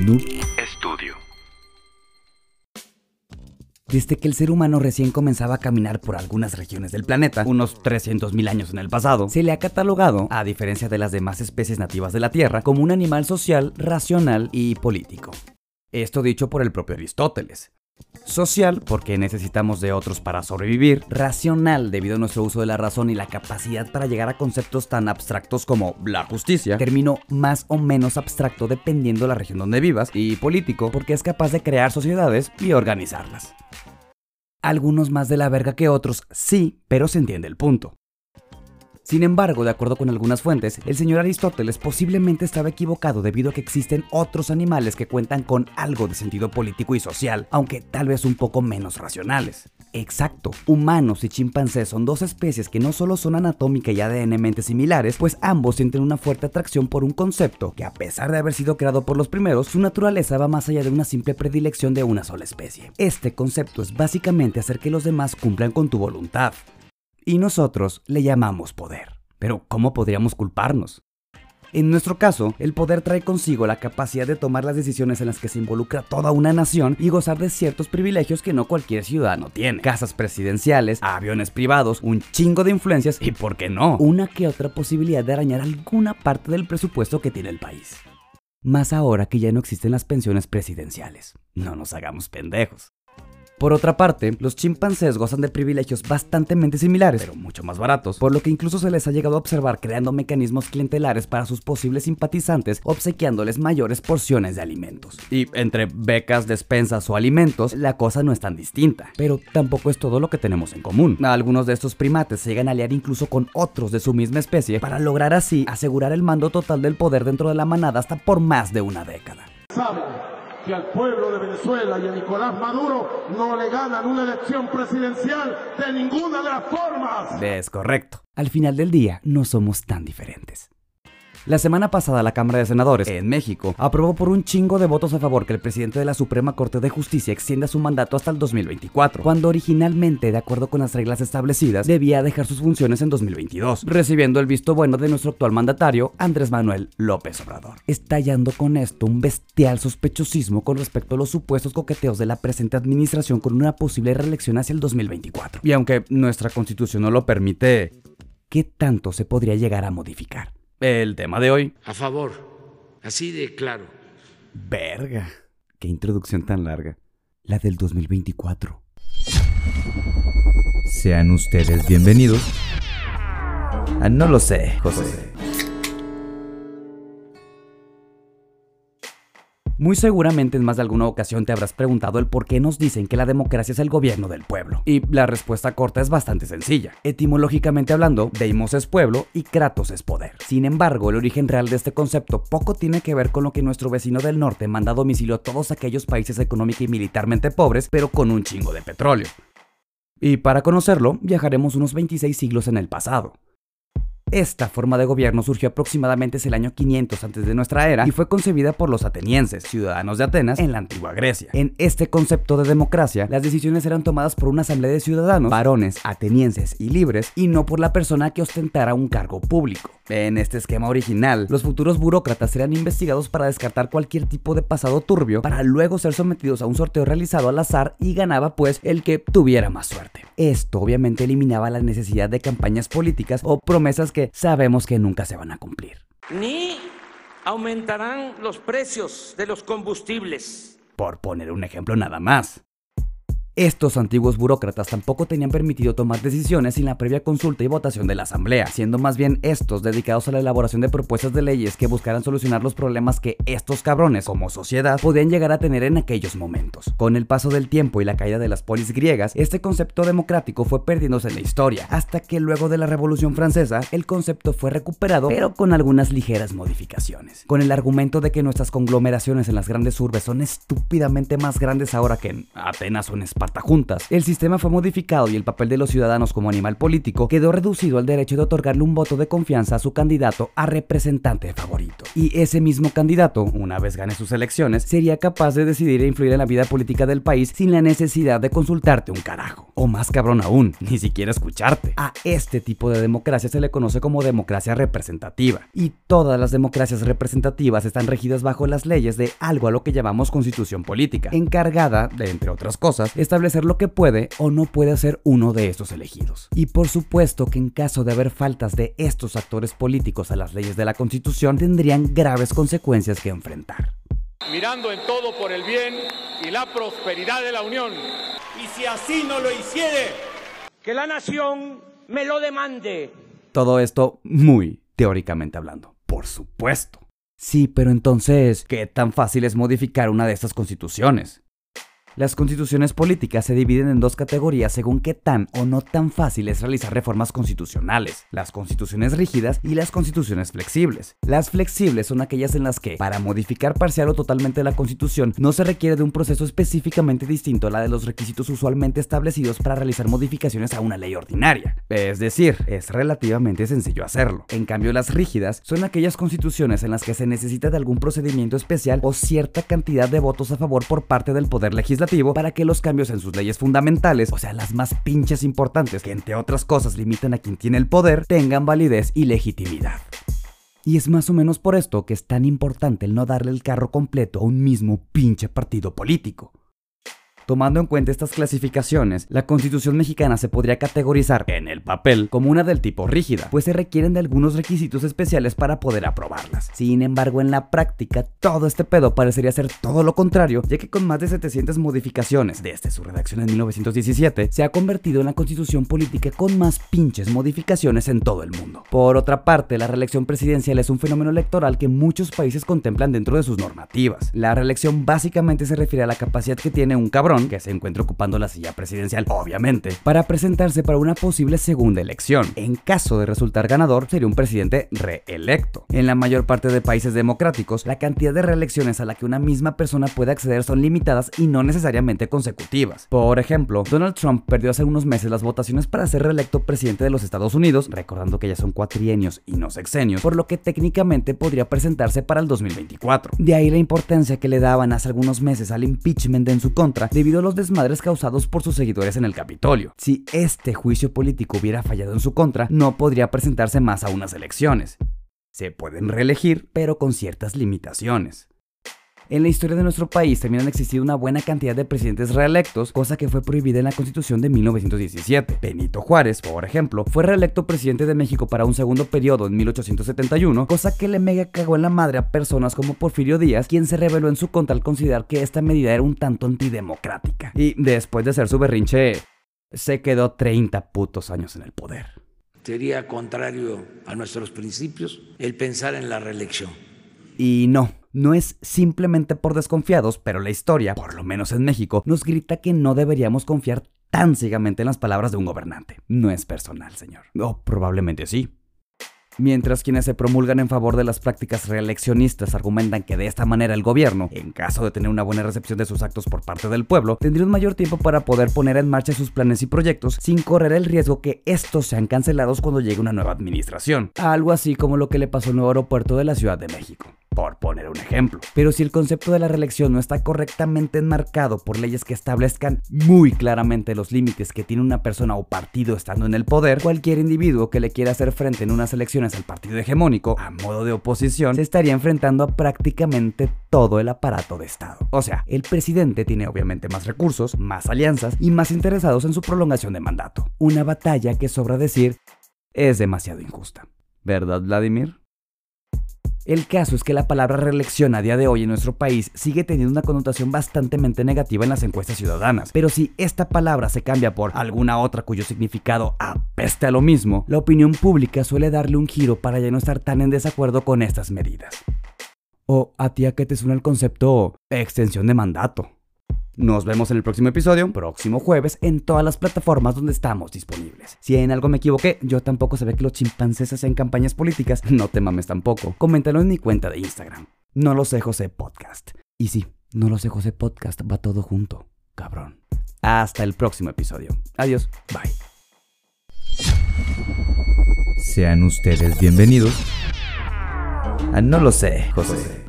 Noob Studio. Desde que el ser humano recién comenzaba a caminar por algunas regiones del planeta, unos 300.000 años en el pasado, se le ha catalogado, a diferencia de las demás especies nativas de la Tierra, como un animal social, racional y político. Esto dicho por el propio Aristóteles. Social, porque necesitamos de otros para sobrevivir. Racional, debido a nuestro uso de la razón y la capacidad para llegar a conceptos tan abstractos como la justicia. Término más o menos abstracto dependiendo de la región donde vivas. Y político, porque es capaz de crear sociedades y organizarlas. Algunos más de la verga que otros, sí, pero se entiende el punto. Sin embargo, de acuerdo con algunas fuentes, el señor Aristóteles posiblemente estaba equivocado debido a que existen otros animales que cuentan con algo de sentido político y social, aunque tal vez un poco menos racionales. Exacto, humanos y chimpancés son dos especies que no solo son anatómica y ADN-mente similares, pues ambos sienten una fuerte atracción por un concepto que a pesar de haber sido creado por los primeros, su naturaleza va más allá de una simple predilección de una sola especie. Este concepto es básicamente hacer que los demás cumplan con tu voluntad y nosotros le llamamos poder. Pero ¿cómo podríamos culparnos? En nuestro caso, el poder trae consigo la capacidad de tomar las decisiones en las que se involucra toda una nación y gozar de ciertos privilegios que no cualquier ciudadano tiene. Casas presidenciales, aviones privados, un chingo de influencias y, ¿por qué no?, una que otra posibilidad de arañar alguna parte del presupuesto que tiene el país. Más ahora que ya no existen las pensiones presidenciales. No nos hagamos pendejos. Por otra parte, los chimpancés gozan de privilegios bastante similares, pero mucho más baratos, por lo que incluso se les ha llegado a observar creando mecanismos clientelares para sus posibles simpatizantes, obsequiándoles mayores porciones de alimentos. Y entre becas, despensas o alimentos, la cosa no es tan distinta, pero tampoco es todo lo que tenemos en común. Algunos de estos primates se llegan a aliar incluso con otros de su misma especie para lograr así asegurar el mando total del poder dentro de la manada hasta por más de una década que al pueblo de Venezuela y a Nicolás Maduro no le ganan una elección presidencial de ninguna de las formas. Es correcto. Al final del día, no somos tan diferentes. La semana pasada la Cámara de Senadores en México aprobó por un chingo de votos a favor que el presidente de la Suprema Corte de Justicia extienda su mandato hasta el 2024, cuando originalmente, de acuerdo con las reglas establecidas, debía dejar sus funciones en 2022, recibiendo el visto bueno de nuestro actual mandatario, Andrés Manuel López Obrador, estallando con esto un bestial sospechosismo con respecto a los supuestos coqueteos de la presente administración con una posible reelección hacia el 2024. Y aunque nuestra constitución no lo permite, ¿qué tanto se podría llegar a modificar? El tema de hoy. A favor. Así de claro. Verga. Qué introducción tan larga. La del 2024. Sean ustedes bienvenidos. Ah, no lo sé, José. Muy seguramente en más de alguna ocasión te habrás preguntado el por qué nos dicen que la democracia es el gobierno del pueblo. Y la respuesta corta es bastante sencilla. Etimológicamente hablando, Deimos es pueblo y Kratos es poder. Sin embargo, el origen real de este concepto poco tiene que ver con lo que nuestro vecino del norte manda a domicilio a todos aquellos países económica y militarmente pobres, pero con un chingo de petróleo. Y para conocerlo, viajaremos unos 26 siglos en el pasado. Esta forma de gobierno surgió aproximadamente en el año 500 antes de nuestra era y fue concebida por los atenienses, ciudadanos de Atenas, en la antigua Grecia. En este concepto de democracia, las decisiones eran tomadas por una asamblea de ciudadanos, varones, atenienses y libres, y no por la persona que ostentara un cargo público. En este esquema original, los futuros burócratas eran investigados para descartar cualquier tipo de pasado turbio, para luego ser sometidos a un sorteo realizado al azar y ganaba pues el que tuviera más suerte. Esto obviamente eliminaba la necesidad de campañas políticas o promesas que sabemos que nunca se van a cumplir. Ni aumentarán los precios de los combustibles. Por poner un ejemplo nada más. Estos antiguos burócratas tampoco tenían permitido tomar decisiones sin la previa consulta y votación de la Asamblea, siendo más bien estos dedicados a la elaboración de propuestas de leyes que buscaran solucionar los problemas que estos cabrones como sociedad podían llegar a tener en aquellos momentos. Con el paso del tiempo y la caída de las polis griegas, este concepto democrático fue perdiéndose en la historia, hasta que luego de la Revolución Francesa, el concepto fue recuperado, pero con algunas ligeras modificaciones. Con el argumento de que nuestras conglomeraciones en las grandes urbes son estúpidamente más grandes ahora que en Atenas o en España partajuntas. El sistema fue modificado y el papel de los ciudadanos como animal político quedó reducido al derecho de otorgarle un voto de confianza a su candidato a representante favorito. Y ese mismo candidato, una vez gane sus elecciones, sería capaz de decidir e influir en la vida política del país sin la necesidad de consultarte un carajo. O más cabrón aún, ni siquiera escucharte. A este tipo de democracia se le conoce como democracia representativa. Y todas las democracias representativas están regidas bajo las leyes de algo a lo que llamamos constitución política, encargada de, entre otras cosas, establecer lo que puede o no puede hacer uno de estos elegidos. Y por supuesto que en caso de haber faltas de estos actores políticos a las leyes de la constitución, tendrían graves consecuencias que enfrentar. Mirando en todo por el bien y la prosperidad de la Unión. Y si así no lo hiciere, que la nación me lo demande. Todo esto muy teóricamente hablando, por supuesto. Sí, pero entonces, ¿qué tan fácil es modificar una de estas constituciones? Las constituciones políticas se dividen en dos categorías según qué tan o no tan fácil es realizar reformas constitucionales, las constituciones rígidas y las constituciones flexibles. Las flexibles son aquellas en las que, para modificar parcial o totalmente la constitución, no se requiere de un proceso específicamente distinto a la de los requisitos usualmente establecidos para realizar modificaciones a una ley ordinaria. Es decir, es relativamente sencillo hacerlo. En cambio, las rígidas son aquellas constituciones en las que se necesita de algún procedimiento especial o cierta cantidad de votos a favor por parte del Poder Legislativo para que los cambios en sus leyes fundamentales, o sea, las más pinches importantes, que entre otras cosas limitan a quien tiene el poder, tengan validez y legitimidad. Y es más o menos por esto que es tan importante el no darle el carro completo a un mismo pinche partido político. Tomando en cuenta estas clasificaciones, la Constitución mexicana se podría categorizar en el papel como una del tipo rígida, pues se requieren de algunos requisitos especiales para poder aprobarlas. Sin embargo, en la práctica, todo este pedo parecería ser todo lo contrario, ya que con más de 700 modificaciones desde su redacción en 1917, se ha convertido en la constitución política con más pinches modificaciones en todo el mundo. Por otra parte, la reelección presidencial es un fenómeno electoral que muchos países contemplan dentro de sus normativas. La reelección básicamente se refiere a la capacidad que tiene un cabrón que se encuentra ocupando la silla presidencial, obviamente, para presentarse para una posible segunda elección. En caso de resultar ganador, sería un presidente reelecto. En la mayor parte de países democráticos, la cantidad de reelecciones a la que una misma persona puede acceder son limitadas y no necesariamente consecutivas. Por ejemplo, Donald Trump perdió hace unos meses las votaciones para ser reelecto presidente de los Estados Unidos, recordando que ya son cuatrienios y no sexenios, por lo que técnicamente podría presentarse para el 2024. De ahí la importancia que le daban hace algunos meses al impeachment en su contra, debido los desmadres causados por sus seguidores en el Capitolio. Si este juicio político hubiera fallado en su contra, no podría presentarse más a unas elecciones. Se pueden reelegir, pero con ciertas limitaciones. En la historia de nuestro país también han existido una buena cantidad de presidentes reelectos, cosa que fue prohibida en la Constitución de 1917. Benito Juárez, por ejemplo, fue reelecto presidente de México para un segundo periodo en 1871, cosa que le mega cagó en la madre a personas como Porfirio Díaz, quien se rebeló en su contra al considerar que esta medida era un tanto antidemocrática. Y después de hacer su berrinche, se quedó 30 putos años en el poder. Sería contrario a nuestros principios el pensar en la reelección. Y no, no es simplemente por desconfiados, pero la historia, por lo menos en México, nos grita que no deberíamos confiar tan ciegamente en las palabras de un gobernante. No es personal, señor. O probablemente sí. Mientras quienes se promulgan en favor de las prácticas reeleccionistas argumentan que de esta manera el gobierno, en caso de tener una buena recepción de sus actos por parte del pueblo, tendría un mayor tiempo para poder poner en marcha sus planes y proyectos sin correr el riesgo que estos sean cancelados cuando llegue una nueva administración. Algo así como lo que le pasó al nuevo aeropuerto de la Ciudad de México por poner un ejemplo. Pero si el concepto de la reelección no está correctamente enmarcado por leyes que establezcan muy claramente los límites que tiene una persona o partido estando en el poder, cualquier individuo que le quiera hacer frente en unas elecciones al partido hegemónico a modo de oposición se estaría enfrentando a prácticamente todo el aparato de Estado. O sea, el presidente tiene obviamente más recursos, más alianzas y más interesados en su prolongación de mandato. Una batalla que sobra decir es demasiado injusta. ¿Verdad, Vladimir? El caso es que la palabra reelección a día de hoy en nuestro país sigue teniendo una connotación bastante negativa en las encuestas ciudadanas, pero si esta palabra se cambia por alguna otra cuyo significado apeste a lo mismo, la opinión pública suele darle un giro para ya no estar tan en desacuerdo con estas medidas. O a ti a qué te suena el concepto extensión de mandato. Nos vemos en el próximo episodio, próximo jueves, en todas las plataformas donde estamos disponibles. Si en algo me equivoqué, yo tampoco sabía que los chimpancés hacen campañas políticas, no te mames tampoco. Coméntalo en mi cuenta de Instagram. No lo sé José Podcast. Y sí, no lo sé José Podcast, va todo junto, cabrón. Hasta el próximo episodio. Adiós. Bye. Sean ustedes bienvenidos. Ah, no lo sé, José.